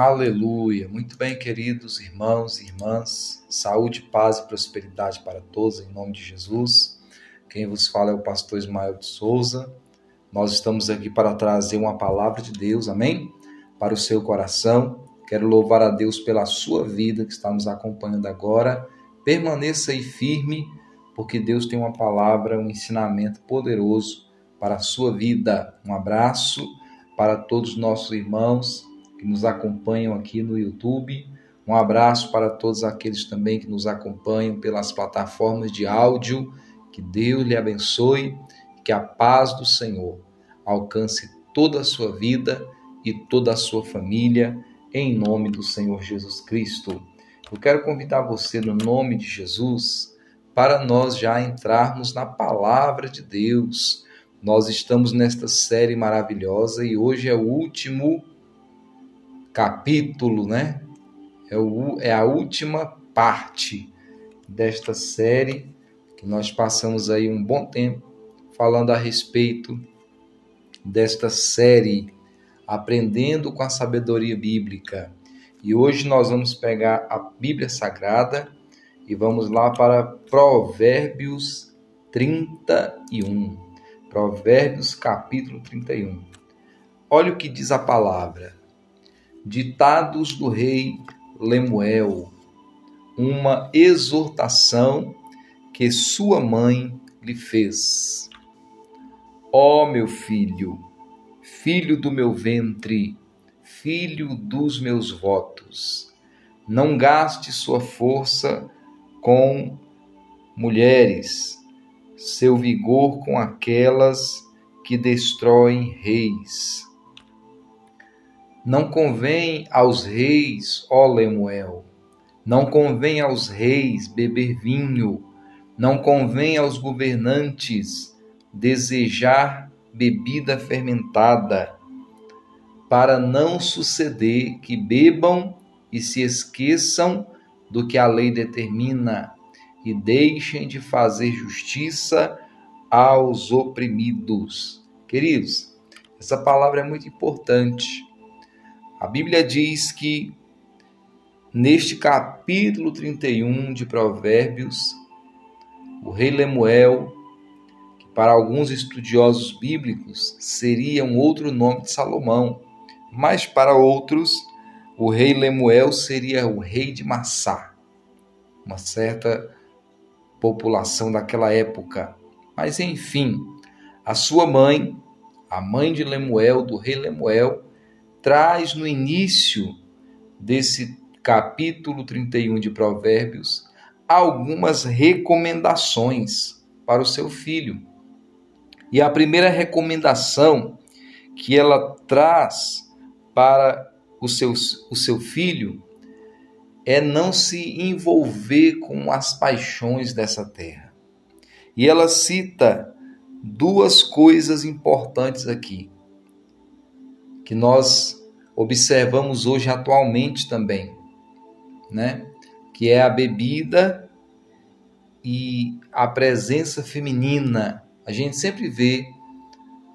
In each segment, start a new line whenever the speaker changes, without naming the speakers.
Aleluia. Muito bem, queridos irmãos e irmãs. Saúde, paz e prosperidade para todos, em nome de Jesus. Quem vos fala é o pastor Ismael de Souza. Nós estamos aqui para trazer uma palavra de Deus, amém? Para o seu coração. Quero louvar a Deus pela sua vida que está nos acompanhando agora. Permaneça aí firme, porque Deus tem uma palavra, um ensinamento poderoso para a sua vida. Um abraço para todos os nossos irmãos que nos acompanham aqui no YouTube. Um abraço para todos aqueles também que nos acompanham pelas plataformas de áudio. Que Deus lhe abençoe, que a paz do Senhor alcance toda a sua vida e toda a sua família, em nome do Senhor Jesus Cristo. Eu quero convidar você, no nome de Jesus, para nós já entrarmos na palavra de Deus. Nós estamos nesta série maravilhosa e hoje é o último capítulo, né? É, o, é a última parte desta série que nós passamos aí um bom tempo falando a respeito desta série Aprendendo com a Sabedoria Bíblica. E hoje nós vamos pegar a Bíblia Sagrada e vamos lá para Provérbios 31. Provérbios capítulo 31. Olha o que diz a palavra. Ditados do rei Lemuel, uma exortação que sua mãe lhe fez. Ó oh, meu filho, filho do meu ventre, filho dos meus votos, não gaste sua força com mulheres, seu vigor com aquelas que destroem reis não convém aos reis, ó Lemuel, não convém aos reis beber vinho, não convém aos governantes desejar bebida fermentada, para não suceder que bebam e se esqueçam do que a lei determina e deixem de fazer justiça aos oprimidos. Queridos, essa palavra é muito importante a Bíblia diz que neste capítulo 31 de Provérbios, o rei Lemuel, que para alguns estudiosos bíblicos seria um outro nome de Salomão, mas para outros o rei Lemuel seria o rei de Massá, uma certa população daquela época. Mas enfim, a sua mãe, a mãe de Lemuel, do rei Lemuel, traz no início desse capítulo 31 de Provérbios algumas recomendações para o seu filho. E a primeira recomendação que ela traz para o seu, o seu filho é não se envolver com as paixões dessa terra. E ela cita duas coisas importantes aqui, que nós observamos hoje atualmente também, né? Que é a bebida e a presença feminina. A gente sempre vê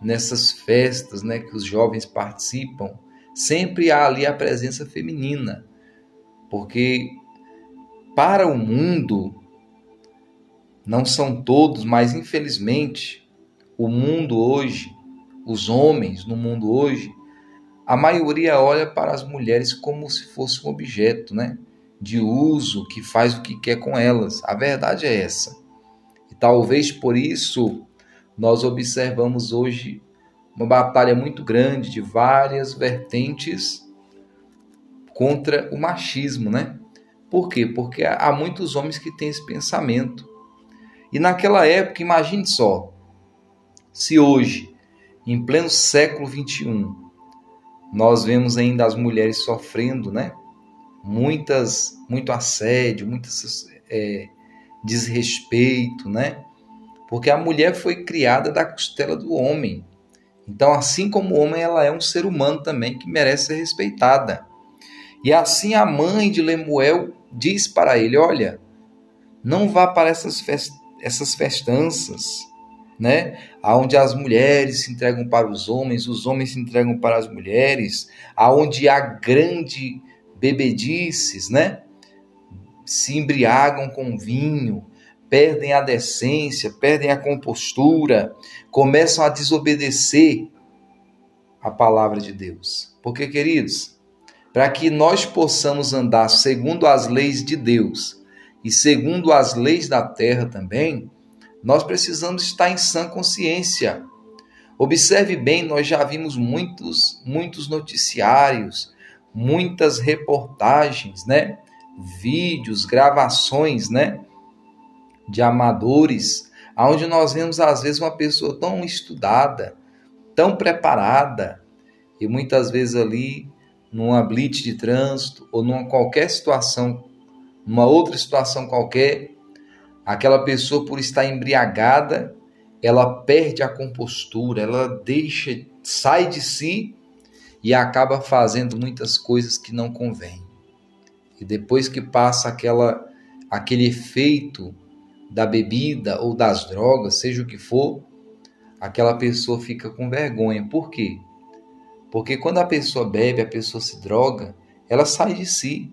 nessas festas, né, que os jovens participam, sempre há ali a presença feminina. Porque para o mundo não são todos, mas infelizmente o mundo hoje, os homens no mundo hoje a maioria olha para as mulheres como se fosse um objeto, né? De uso que faz o que quer com elas. A verdade é essa. E talvez por isso nós observamos hoje uma batalha muito grande de várias vertentes contra o machismo, né? Por quê? Porque há muitos homens que têm esse pensamento. E naquela época, imagine só, se hoje, em pleno século 21, nós vemos ainda as mulheres sofrendo, né? Muitas, muito assédio, muito é, desrespeito, né? Porque a mulher foi criada da costela do homem. Então, assim como o homem, ela é um ser humano também que merece ser respeitada. E assim a mãe de Lemuel diz para ele: Olha, não vá para essas, fest essas festanças, né? Aonde as mulheres se entregam para os homens, os homens se entregam para as mulheres, aonde há grande bebedices, né? Se embriagam com vinho, perdem a decência, perdem a compostura, começam a desobedecer a palavra de Deus. Porque, queridos, para que nós possamos andar segundo as leis de Deus e segundo as leis da terra também, nós precisamos estar em sã consciência. Observe bem, nós já vimos muitos, muitos noticiários, muitas reportagens, né? Vídeos, gravações, né? De amadores, onde nós vemos às vezes uma pessoa tão estudada, tão preparada, e muitas vezes ali numa blitz de trânsito ou numa qualquer situação, numa outra situação qualquer, Aquela pessoa, por estar embriagada, ela perde a compostura, ela deixa, sai de si e acaba fazendo muitas coisas que não convêm. E depois que passa aquela, aquele efeito da bebida ou das drogas, seja o que for, aquela pessoa fica com vergonha. Por quê? Porque quando a pessoa bebe, a pessoa se droga, ela sai de si.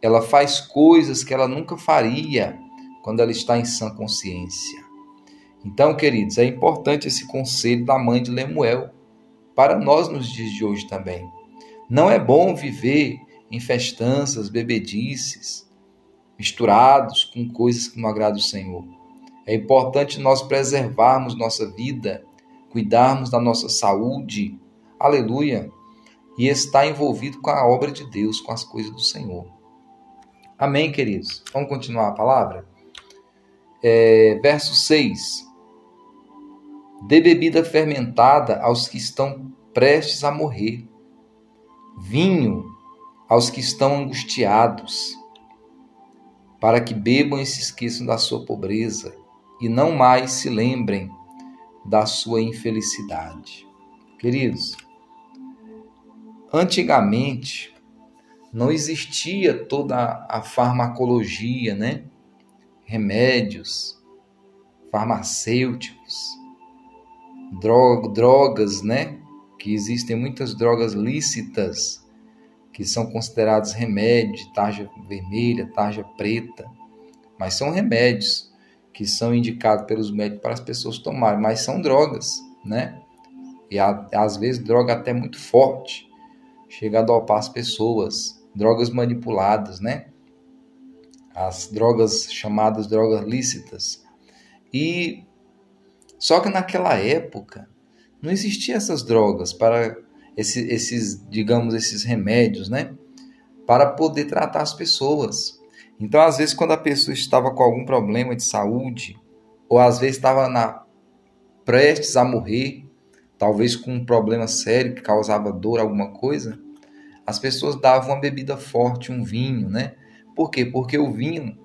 Ela faz coisas que ela nunca faria quando ela está em sã consciência. Então, queridos, é importante esse conselho da mãe de Lemuel para nós nos dias de hoje também. Não é bom viver em festanças, bebedices, misturados com coisas que não agradam o Senhor. É importante nós preservarmos nossa vida, cuidarmos da nossa saúde, aleluia, e estar envolvido com a obra de Deus, com as coisas do Senhor. Amém, queridos? Vamos continuar a palavra? É, verso 6. Dê bebida fermentada aos que estão prestes a morrer, vinho aos que estão angustiados, para que bebam e se esqueçam da sua pobreza e não mais se lembrem da sua infelicidade. Queridos, antigamente não existia toda a farmacologia, né? Remédios, farmacêuticos, drogas, né? Que existem muitas drogas lícitas que são consideradas remédios tarja vermelha, tarja preta, mas são remédios que são indicados pelos médicos para as pessoas tomarem, mas são drogas, né? E às vezes droga até muito forte, chega a dopar as pessoas, drogas manipuladas, né? As drogas chamadas drogas lícitas. E só que naquela época não existiam essas drogas para esse, esses, digamos, esses remédios, né? Para poder tratar as pessoas. Então, às vezes, quando a pessoa estava com algum problema de saúde, ou às vezes estava na prestes a morrer, talvez com um problema sério que causava dor, alguma coisa, as pessoas davam uma bebida forte, um vinho, né? Por quê? Porque o vinho,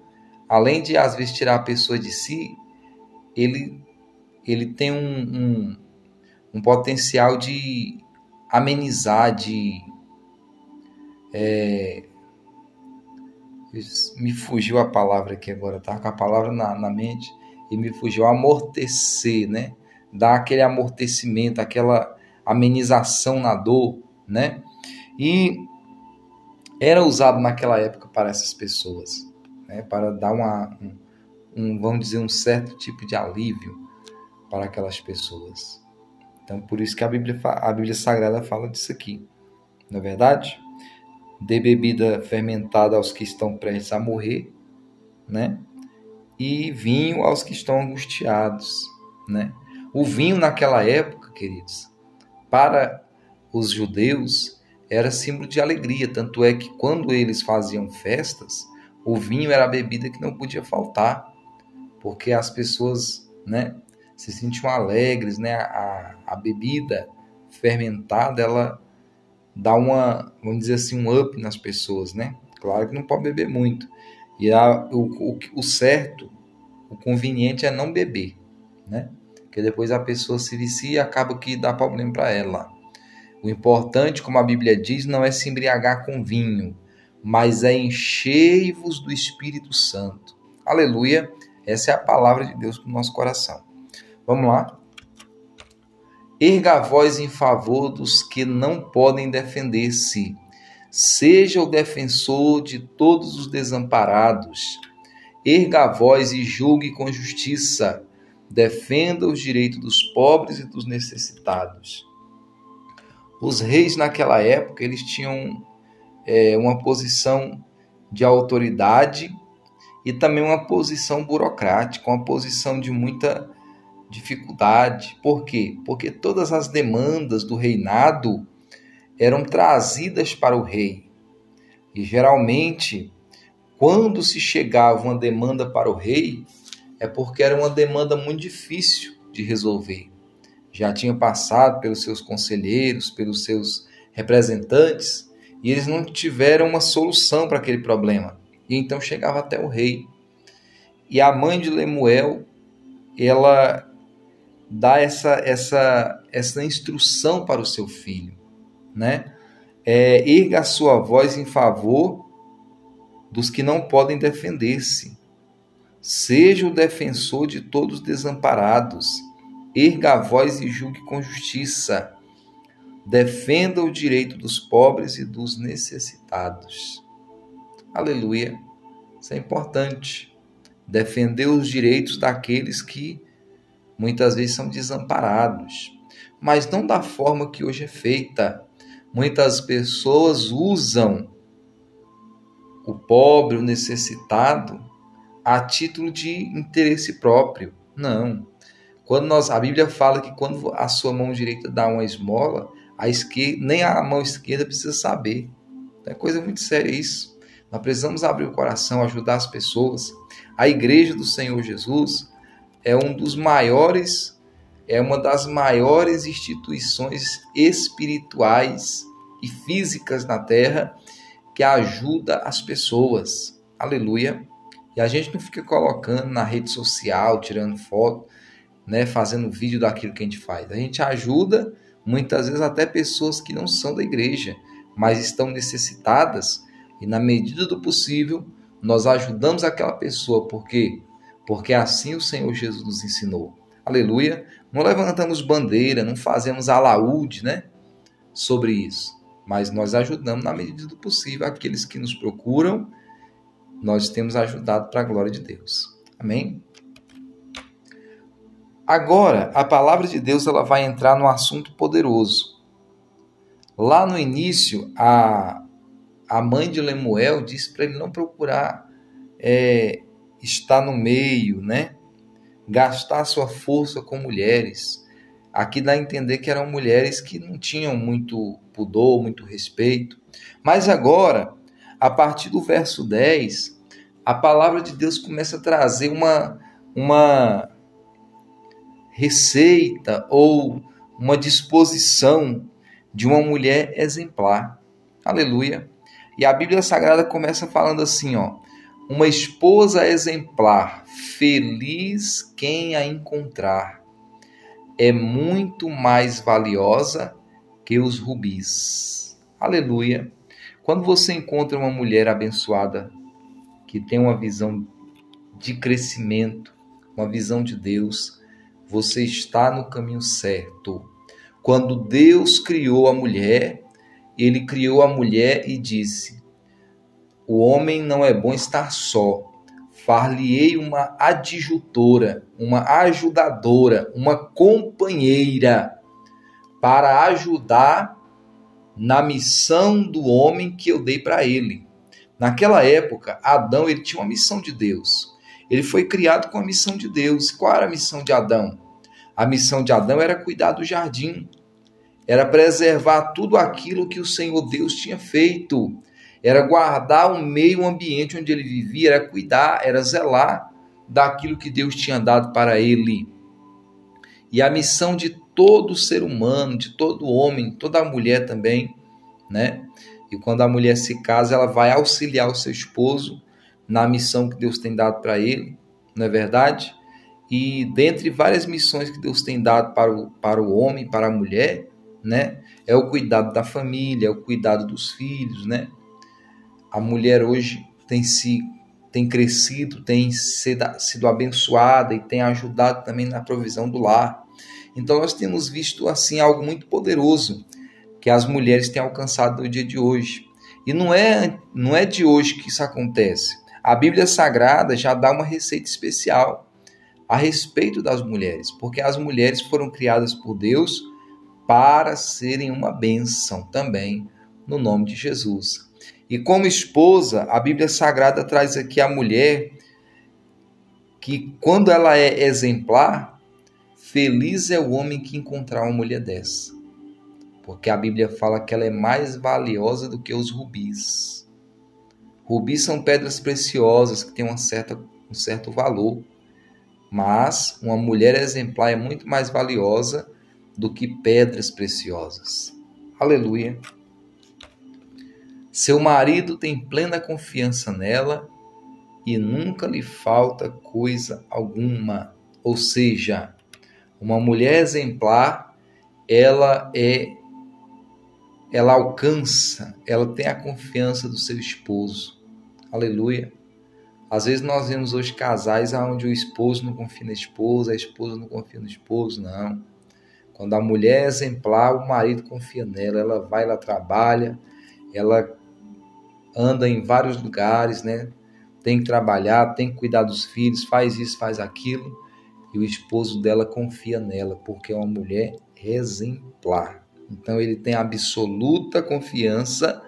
além de às vezes tirar a pessoa de si, ele, ele tem um, um, um potencial de amenizar, de. É, me fugiu a palavra aqui agora, tá com a palavra na, na mente e me fugiu amortecer, né? Dar aquele amortecimento, aquela amenização na dor, né? E era usado naquela época para essas pessoas, né? para dar uma, um, um, vamos dizer, um certo tipo de alívio para aquelas pessoas. Então, por isso que a Bíblia, a Bíblia Sagrada fala disso aqui, não é verdade? Dê bebida fermentada aos que estão prestes a morrer, né? E vinho aos que estão angustiados, né? O vinho naquela época, queridos, para os judeus era símbolo de alegria, tanto é que quando eles faziam festas, o vinho era a bebida que não podia faltar, porque as pessoas, né, se sentiam alegres, né? A, a bebida fermentada, ela dá uma, vamos dizer assim, um up nas pessoas, né? Claro que não pode beber muito. E a, o, o, o certo, o conveniente é não beber, né? Porque depois a pessoa se vicia e acaba que dá problema para ela. O importante, como a Bíblia diz, não é se embriagar com vinho, mas é encher-vos do Espírito Santo. Aleluia! Essa é a palavra de Deus para o nosso coração. Vamos lá. Erga a voz em favor dos que não podem defender-se. Seja o defensor de todos os desamparados. Erga a voz e julgue com justiça. Defenda os direitos dos pobres e dos necessitados. Os reis naquela época eles tinham é, uma posição de autoridade e também uma posição burocrática, uma posição de muita dificuldade. Por quê? Porque todas as demandas do reinado eram trazidas para o rei. E geralmente, quando se chegava uma demanda para o rei, é porque era uma demanda muito difícil de resolver. Já tinha passado pelos seus conselheiros, pelos seus representantes, e eles não tiveram uma solução para aquele problema. E então chegava até o rei. E a mãe de Lemuel, ela dá essa, essa, essa instrução para o seu filho, né? É, erga a sua voz em favor dos que não podem defender-se. Seja o defensor de todos os desamparados. Erga a voz e julgue com justiça. Defenda o direito dos pobres e dos necessitados. Aleluia. Isso é importante. Defender os direitos daqueles que muitas vezes são desamparados, mas não da forma que hoje é feita. Muitas pessoas usam o pobre, o necessitado, a título de interesse próprio. Não. Quando nós, a Bíblia fala que quando a sua mão direita dá uma esmola, a esquerda, nem a mão esquerda precisa saber. É coisa muito séria isso. Nós precisamos abrir o coração, ajudar as pessoas. A igreja do Senhor Jesus, é um dos maiores, é uma das maiores instituições espirituais e físicas na Terra que ajuda as pessoas. Aleluia. E a gente não fica colocando na rede social, tirando foto, né, fazendo vídeo daquilo que a gente faz. A gente ajuda muitas vezes até pessoas que não são da igreja, mas estão necessitadas e na medida do possível nós ajudamos aquela pessoa, porque porque assim o Senhor Jesus nos ensinou. Aleluia. Não levantamos bandeira, não fazemos alaúde, né? Sobre isso. Mas nós ajudamos na medida do possível aqueles que nos procuram. Nós temos ajudado para a glória de Deus. Amém? Agora, a palavra de Deus ela vai entrar no assunto poderoso. Lá no início, a, a mãe de Lemuel disse para ele não procurar é, estar no meio, né? Gastar sua força com mulheres. Aqui dá a entender que eram mulheres que não tinham muito pudor, muito respeito. Mas agora, a partir do verso 10, a palavra de Deus começa a trazer uma, uma receita ou uma disposição de uma mulher exemplar. Aleluia. E a Bíblia Sagrada começa falando assim, ó: uma esposa exemplar, feliz quem a encontrar, é muito mais valiosa que os rubis. Aleluia. Quando você encontra uma mulher abençoada, que tem uma visão de crescimento, uma visão de Deus, você está no caminho certo. Quando Deus criou a mulher, ele criou a mulher e disse: o homem não é bom estar só. Far-lhe-ei uma adjutora, uma ajudadora, uma companheira para ajudar na missão do homem que eu dei para ele. Naquela época, Adão ele tinha uma missão de Deus. Ele foi criado com a missão de Deus. Qual era a missão de Adão? A missão de Adão era cuidar do jardim, era preservar tudo aquilo que o Senhor Deus tinha feito era guardar o meio ambiente onde ele vivia, era cuidar, era zelar daquilo que Deus tinha dado para ele. E a missão de todo ser humano, de todo homem, toda mulher também, né? E quando a mulher se casa, ela vai auxiliar o seu esposo na missão que Deus tem dado para ele, não é verdade? E dentre várias missões que Deus tem dado para o, para o homem, para a mulher, né? É o cuidado da família, é o cuidado dos filhos, né? a mulher hoje tem se tem crescido, tem sido abençoada e tem ajudado também na provisão do lar. Então nós temos visto assim algo muito poderoso que as mulheres têm alcançado no dia de hoje. E não é, não é de hoje que isso acontece. A Bíblia Sagrada já dá uma receita especial a respeito das mulheres, porque as mulheres foram criadas por Deus para serem uma bênção também no nome de Jesus. E como esposa, a Bíblia Sagrada traz aqui a mulher que, quando ela é exemplar, feliz é o homem que encontrar uma mulher dessa. Porque a Bíblia fala que ela é mais valiosa do que os rubis. Rubis são pedras preciosas que têm uma certa, um certo valor. Mas uma mulher exemplar é muito mais valiosa do que pedras preciosas. Aleluia. Seu marido tem plena confiança nela e nunca lhe falta coisa alguma. Ou seja, uma mulher exemplar, ela é ela alcança, ela tem a confiança do seu esposo. Aleluia. Às vezes nós vemos hoje casais onde o esposo não confia na esposa, a esposa não confia no esposo, não. Quando a mulher é exemplar, o marido confia nela, ela vai, ela trabalha, ela anda em vários lugares, né? Tem que trabalhar, tem que cuidar dos filhos, faz isso, faz aquilo. E o esposo dela confia nela, porque é uma mulher exemplar. Então ele tem absoluta confiança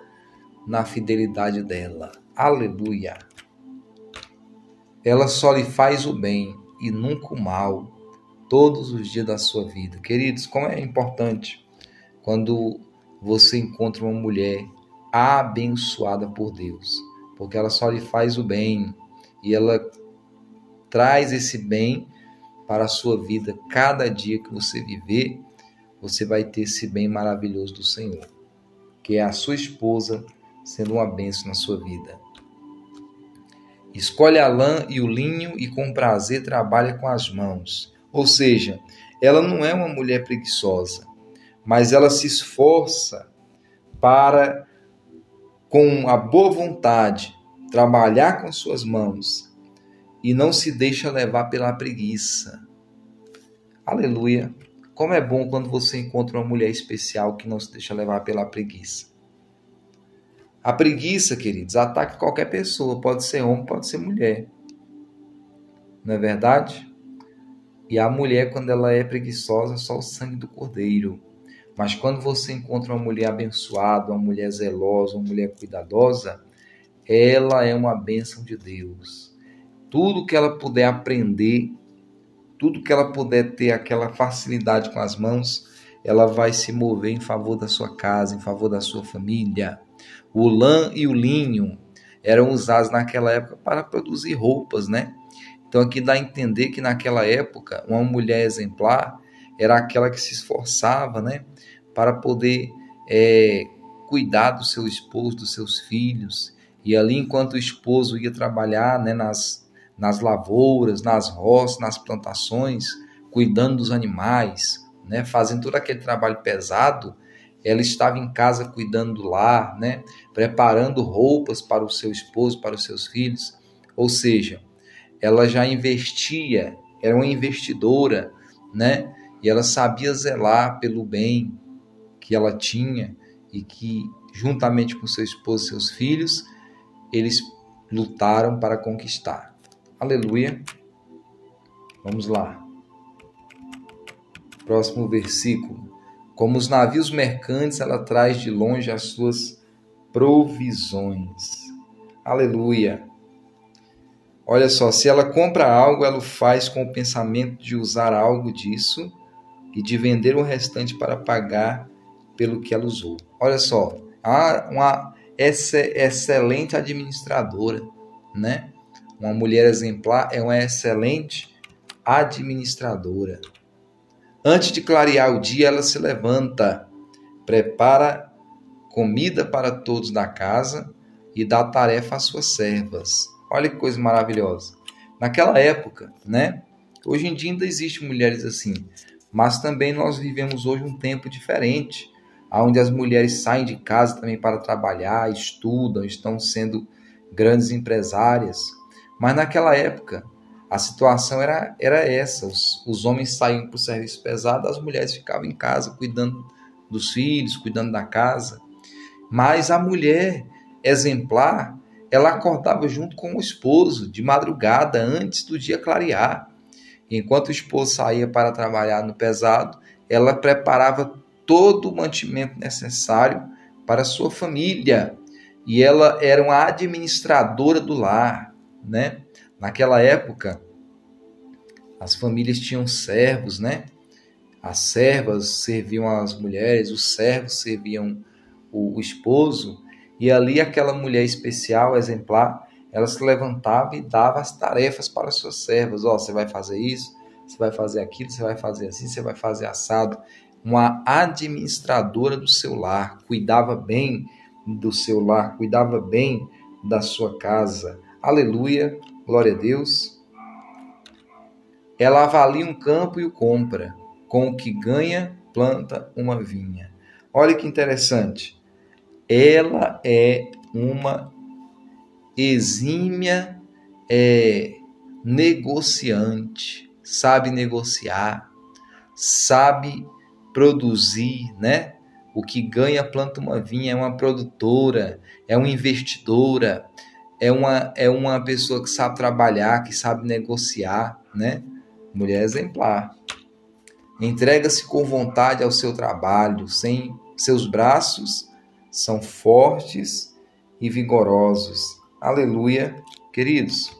na fidelidade dela. Aleluia. Ela só lhe faz o bem e nunca o mal todos os dias da sua vida. Queridos, como é importante quando você encontra uma mulher abençoada por Deus, porque ela só lhe faz o bem e ela traz esse bem para a sua vida. Cada dia que você viver, você vai ter esse bem maravilhoso do Senhor, que é a sua esposa sendo uma bênção na sua vida. Escolhe a lã e o linho e com prazer trabalha com as mãos. Ou seja, ela não é uma mulher preguiçosa, mas ela se esforça para com a boa vontade, trabalhar com suas mãos e não se deixa levar pela preguiça. Aleluia! Como é bom quando você encontra uma mulher especial que não se deixa levar pela preguiça. A preguiça, queridos, ataca qualquer pessoa, pode ser homem, pode ser mulher. Não é verdade? E a mulher, quando ela é preguiçosa, é só o sangue do cordeiro. Mas quando você encontra uma mulher abençoada, uma mulher zelosa, uma mulher cuidadosa, ela é uma bênção de Deus. Tudo que ela puder aprender, tudo que ela puder ter aquela facilidade com as mãos, ela vai se mover em favor da sua casa, em favor da sua família. O lã e o linho eram usados naquela época para produzir roupas, né? Então aqui dá a entender que naquela época uma mulher exemplar era aquela que se esforçava, né, para poder é, cuidar do seu esposo, dos seus filhos. E ali, enquanto o esposo ia trabalhar né, nas, nas lavouras, nas roças, nas plantações, cuidando dos animais, né, fazendo todo aquele trabalho pesado, ela estava em casa cuidando do lar, né, preparando roupas para o seu esposo, para os seus filhos. Ou seja, ela já investia, era uma investidora, né? E ela sabia zelar pelo bem que ela tinha e que, juntamente com seu esposo e seus filhos, eles lutaram para conquistar. Aleluia. Vamos lá. Próximo versículo. Como os navios mercantes, ela traz de longe as suas provisões. Aleluia. Olha só, se ela compra algo, ela o faz com o pensamento de usar algo disso e de vender o restante para pagar pelo que ela usou. Olha só, uma excelente administradora, né? Uma mulher exemplar é uma excelente administradora. Antes de clarear o dia, ela se levanta, prepara comida para todos da casa e dá tarefa às suas servas. Olha que coisa maravilhosa. Naquela época, né? Hoje em dia ainda existem mulheres assim, mas também nós vivemos hoje um tempo diferente, onde as mulheres saem de casa também para trabalhar, estudam, estão sendo grandes empresárias. Mas naquela época, a situação era, era essa: os, os homens saíam para o serviço pesado, as mulheres ficavam em casa cuidando dos filhos, cuidando da casa. Mas a mulher exemplar, ela acordava junto com o esposo de madrugada, antes do dia clarear. Enquanto o esposo saía para trabalhar no pesado, ela preparava todo o mantimento necessário para sua família. E ela era uma administradora do lar, né? Naquela época, as famílias tinham servos, né? As servas serviam as mulheres, os servos serviam o, o esposo, e ali aquela mulher especial, exemplar, ela se levantava e dava as tarefas para as suas servas. Ó, oh, você vai fazer isso, você vai fazer aquilo, você vai fazer assim, você vai fazer assado. Uma administradora do seu lar, cuidava bem do seu lar, cuidava bem da sua casa. Aleluia, glória a Deus. Ela avalia um campo e o compra. Com o que ganha, planta uma vinha. Olha que interessante. Ela é uma exímia é, negociante, sabe negociar, sabe produzir, né? O que ganha planta uma vinha, é uma produtora, é uma investidora, é uma, é uma pessoa que sabe trabalhar, que sabe negociar, né? Mulher exemplar. Entrega-se com vontade ao seu trabalho, sem seus braços são fortes e vigorosos. Aleluia, queridos.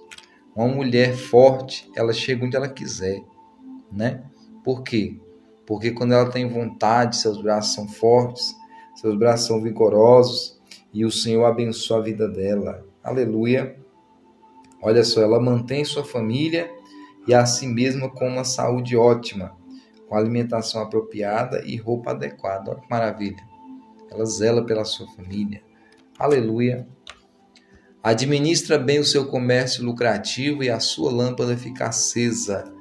Uma mulher forte, ela chega onde ela quiser, né? Por quê? Porque quando ela tem vontade, seus braços são fortes, seus braços são vigorosos e o Senhor abençoa a vida dela. Aleluia. Olha só, ela mantém sua família e a si mesma com uma saúde ótima, com alimentação apropriada e roupa adequada. Olha que maravilha. Ela zela pela sua família. Aleluia. Administra bem o seu comércio lucrativo e a sua lâmpada fica acesa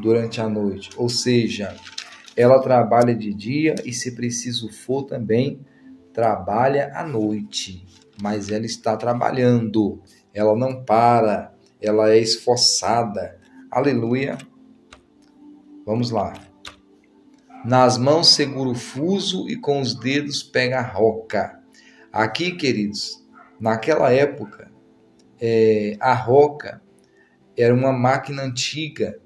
durante a noite. Ou seja, ela trabalha de dia e, se preciso for, também trabalha à noite. Mas ela está trabalhando, ela não para, ela é esforçada. Aleluia. Vamos lá. Nas mãos segura o fuso e com os dedos pega a roca. Aqui, queridos, naquela época, é, a roca era uma máquina antiga,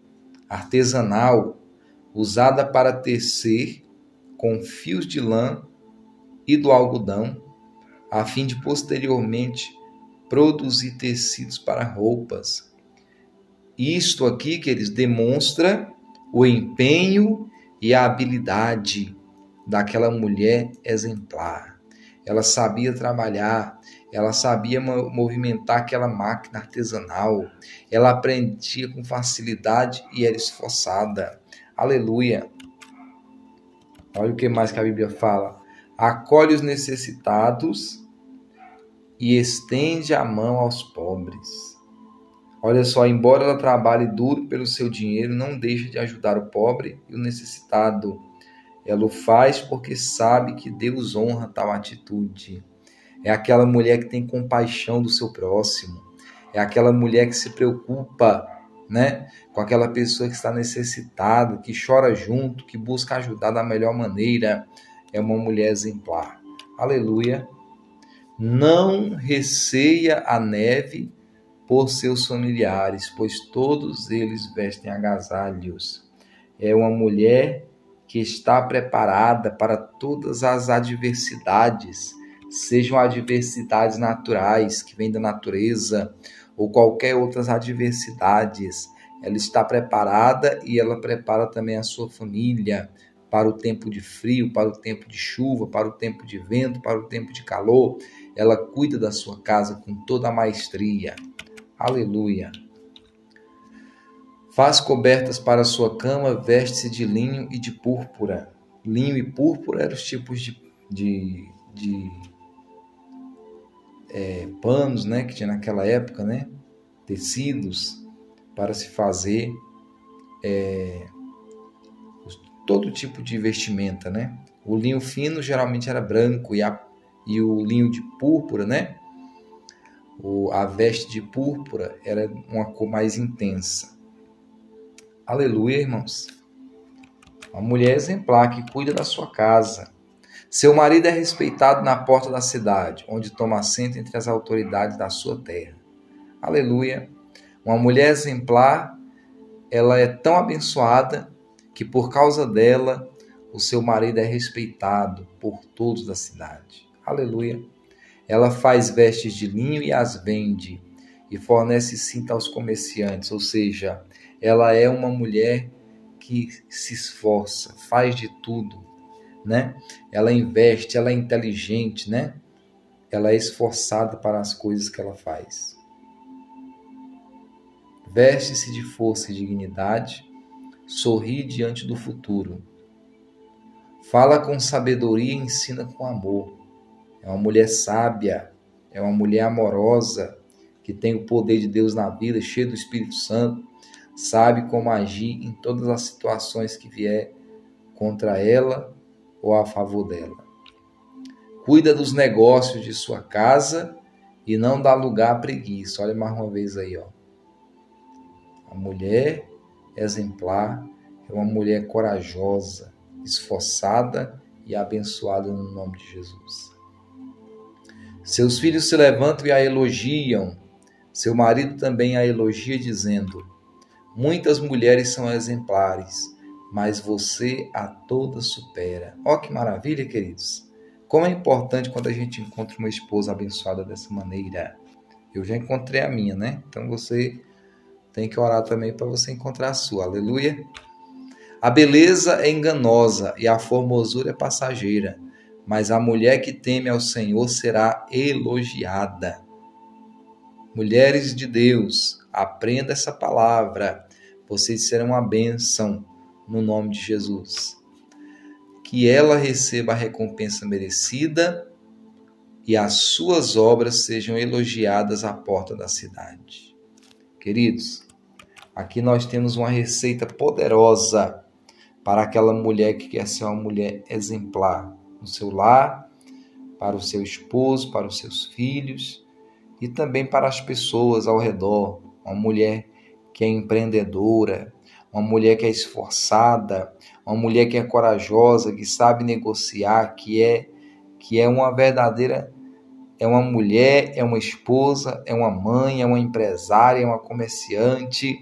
artesanal, usada para tecer com fios de lã e do algodão, a fim de posteriormente produzir tecidos para roupas. Isto aqui, que eles demonstra o empenho e a habilidade daquela mulher exemplar. Ela sabia trabalhar, ela sabia movimentar aquela máquina artesanal, ela aprendia com facilidade e era esforçada. Aleluia. Olha o que mais que a Bíblia fala. Acolhe os necessitados e estende a mão aos pobres. Olha só, embora ela trabalhe duro pelo seu dinheiro, não deixa de ajudar o pobre e o necessitado. Ela o faz porque sabe que Deus honra tal atitude. É aquela mulher que tem compaixão do seu próximo. É aquela mulher que se preocupa né? Com aquela pessoa que está necessitada, que chora junto, que busca ajudar da melhor maneira, é uma mulher exemplar. Aleluia. Não receia a neve por seus familiares, pois todos eles vestem agasalhos. É uma mulher que está preparada para todas as adversidades, sejam adversidades naturais que vêm da natureza, ou qualquer outras adversidades. Ela está preparada e ela prepara também a sua família para o tempo de frio, para o tempo de chuva, para o tempo de vento, para o tempo de calor. Ela cuida da sua casa com toda a maestria. Aleluia. Faz cobertas para sua cama, veste-se de linho e de púrpura. Linho e púrpura eram os tipos de, de, de é, panos né, que tinha naquela época, né, tecidos para se fazer é, todo tipo de vestimenta. Né? O linho fino geralmente era branco e, a, e o linho de púrpura, né? O, a veste de púrpura era uma cor mais intensa. Aleluia, irmãos. Uma mulher exemplar que cuida da sua casa. Seu marido é respeitado na porta da cidade, onde toma assento entre as autoridades da sua terra. Aleluia. Uma mulher exemplar, ela é tão abençoada que por causa dela o seu marido é respeitado por todos da cidade. Aleluia. Ela faz vestes de linho e as vende e fornece cinta aos comerciantes, ou seja, ela é uma mulher que se esforça, faz de tudo, né? Ela investe, ela é inteligente, né? Ela é esforçada para as coisas que ela faz. Veste-se de força e dignidade, sorri diante do futuro. Fala com sabedoria e ensina com amor. É uma mulher sábia, é uma mulher amorosa, que tem o poder de Deus na vida, cheia do Espírito Santo, sabe como agir em todas as situações que vier contra ela ou a favor dela. Cuida dos negócios de sua casa e não dá lugar à preguiça. Olha mais uma vez aí, ó. A mulher exemplar é uma mulher corajosa, esforçada e abençoada no nome de Jesus. Seus filhos se levantam e a elogiam. Seu marido também a elogia, dizendo: Muitas mulheres são exemplares, mas você a todas supera. Ó que maravilha, queridos! Como é importante quando a gente encontra uma esposa abençoada dessa maneira. Eu já encontrei a minha, né? Então você tem que orar também para você encontrar a sua. Aleluia. A beleza é enganosa e a formosura é passageira, mas a mulher que teme ao Senhor será elogiada. Mulheres de Deus, aprenda essa palavra. Vocês serão uma bênção no nome de Jesus. Que ela receba a recompensa merecida e as suas obras sejam elogiadas à porta da cidade. Queridos, Aqui nós temos uma receita poderosa para aquela mulher que quer ser uma mulher exemplar no seu lar, para o seu esposo, para os seus filhos e também para as pessoas ao redor. Uma mulher que é empreendedora, uma mulher que é esforçada, uma mulher que é corajosa, que sabe negociar, que é que é uma verdadeira é uma mulher, é uma esposa, é uma mãe, é uma empresária, é uma comerciante,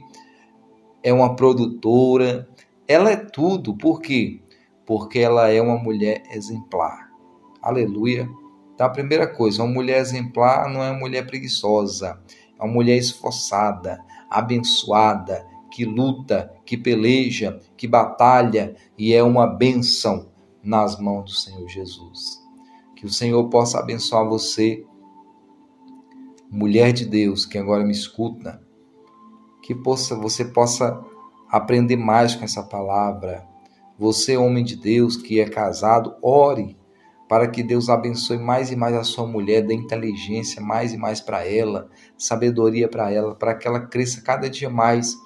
é uma produtora, ela é tudo. Por quê? Porque ela é uma mulher exemplar. Aleluia. Então, a primeira coisa, uma mulher exemplar não é uma mulher preguiçosa, é uma mulher esforçada, abençoada, que luta, que peleja, que batalha e é uma bênção nas mãos do Senhor Jesus. Que o Senhor possa abençoar você, mulher de Deus, que agora me escuta, que possa, você possa aprender mais com essa palavra. Você, homem de Deus que é casado, ore para que Deus abençoe mais e mais a sua mulher, dê inteligência mais e mais para ela, sabedoria para ela, para que ela cresça cada dia mais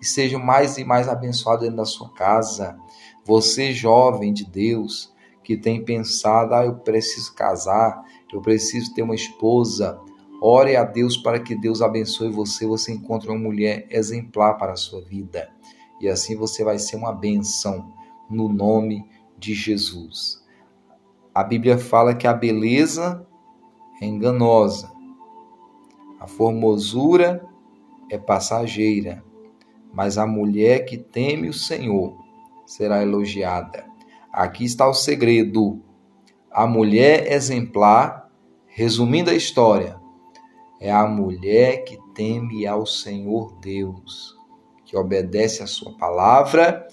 e seja mais e mais abençoada dentro da sua casa. Você, jovem de Deus, que tem pensado, ah, eu preciso casar, eu preciso ter uma esposa, Ore a Deus para que Deus abençoe você, você encontre uma mulher exemplar para a sua vida. E assim você vai ser uma benção no nome de Jesus. A Bíblia fala que a beleza é enganosa, a formosura é passageira, mas a mulher que teme o Senhor será elogiada. Aqui está o segredo. A mulher exemplar, resumindo a história, é a mulher que teme ao Senhor Deus, que obedece a sua palavra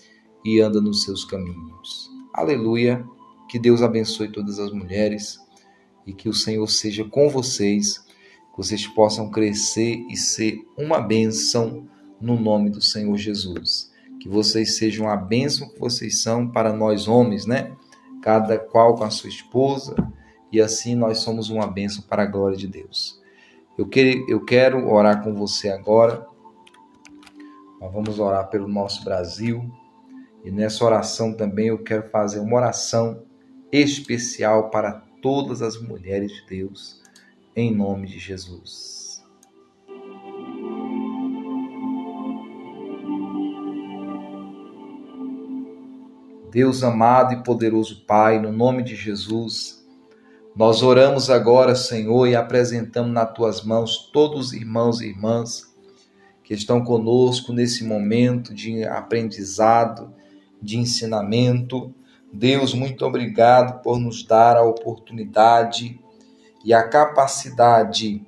e anda nos seus caminhos. Aleluia! Que Deus abençoe todas as mulheres e que o Senhor seja com vocês, que vocês possam crescer e ser uma bênção no nome do Senhor Jesus. Que vocês sejam a bênção que vocês são para nós homens, né? Cada qual com a sua esposa, e assim nós somos uma bênção para a glória de Deus. Eu, que, eu quero orar com você agora. Nós vamos orar pelo nosso Brasil. E nessa oração também eu quero fazer uma oração especial para todas as mulheres de Deus em nome de Jesus. Deus amado e poderoso Pai, no nome de Jesus, nós oramos agora, Senhor, e apresentamos nas tuas mãos todos os irmãos e irmãs que estão conosco nesse momento de aprendizado, de ensinamento. Deus, muito obrigado por nos dar a oportunidade e a capacidade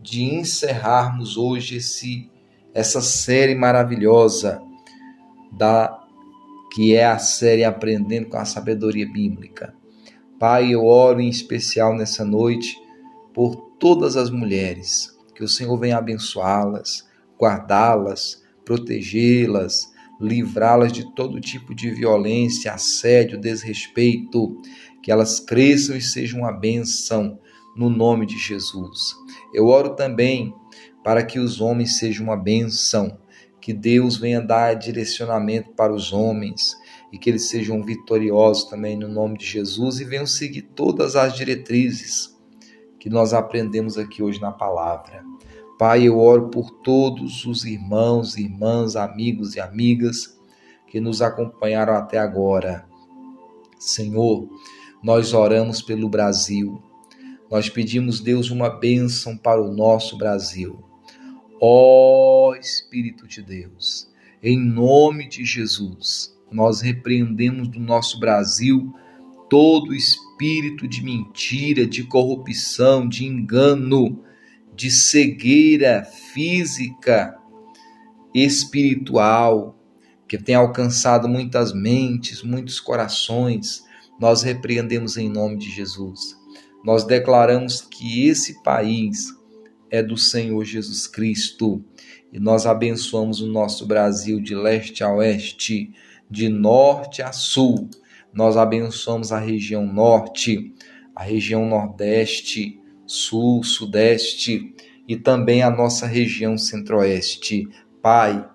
de encerrarmos hoje esse, essa série maravilhosa da que é a série Aprendendo com a Sabedoria Bíblica. Pai, eu oro em especial nessa noite por todas as mulheres, que o Senhor venha abençoá-las, guardá-las, protegê-las, livrá-las de todo tipo de violência, assédio, desrespeito, que elas cresçam e sejam uma bênção no nome de Jesus. Eu oro também para que os homens sejam uma bênção, que Deus venha dar direcionamento para os homens e que eles sejam vitoriosos também no nome de Jesus e venham seguir todas as diretrizes que nós aprendemos aqui hoje na palavra. Pai, eu oro por todos os irmãos, irmãs, amigos e amigas que nos acompanharam até agora. Senhor, nós oramos pelo Brasil. Nós pedimos, Deus, uma bênção para o nosso Brasil. Ó Espírito de Deus, em nome de Jesus, nós repreendemos do nosso Brasil todo espírito de mentira, de corrupção, de engano, de cegueira física, espiritual, que tem alcançado muitas mentes, muitos corações. Nós repreendemos em nome de Jesus. Nós declaramos que esse país é do Senhor Jesus Cristo. E nós abençoamos o nosso Brasil de leste a oeste, de norte a sul. Nós abençoamos a região norte, a região nordeste, sul, sudeste e também a nossa região centro-oeste. Pai,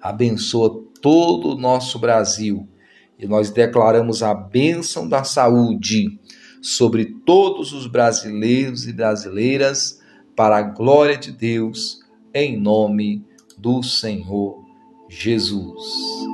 abençoa todo o nosso Brasil e nós declaramos a bênção da saúde sobre todos os brasileiros e brasileiras para a glória de Deus, em nome do Senhor Jesus.